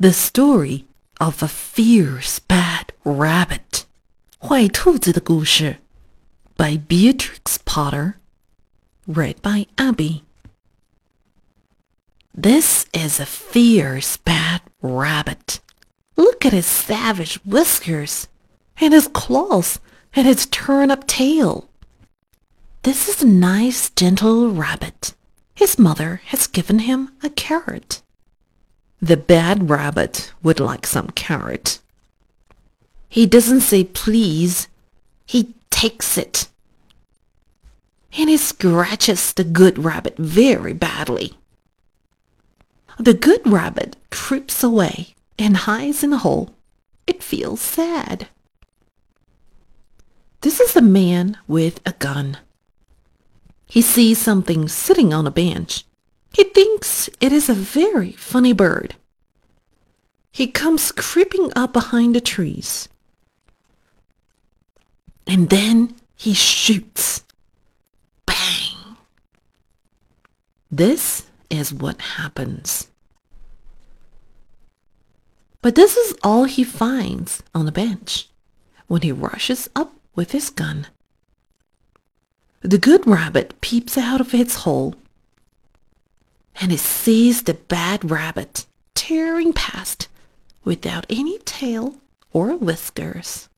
The Story of a Fierce Bad Rabbit 坏兔子的故事 by Beatrix Potter Read by Abby This is a fierce bad rabbit. Look at his savage whiskers and his claws and his turn-up tail. This is a nice gentle rabbit. His mother has given him a carrot. The bad rabbit would like some carrot. He doesn't say please. He takes it. And he scratches the good rabbit very badly. The good rabbit creeps away and hides in a hole. It feels sad. This is a man with a gun. He sees something sitting on a bench. He thinks it is a very funny bird. He comes creeping up behind the trees. And then he shoots. Bang! This is what happens. But this is all he finds on the bench when he rushes up with his gun. The good rabbit peeps out of its hole and it sees the bad rabbit tearing past without any tail or whiskers.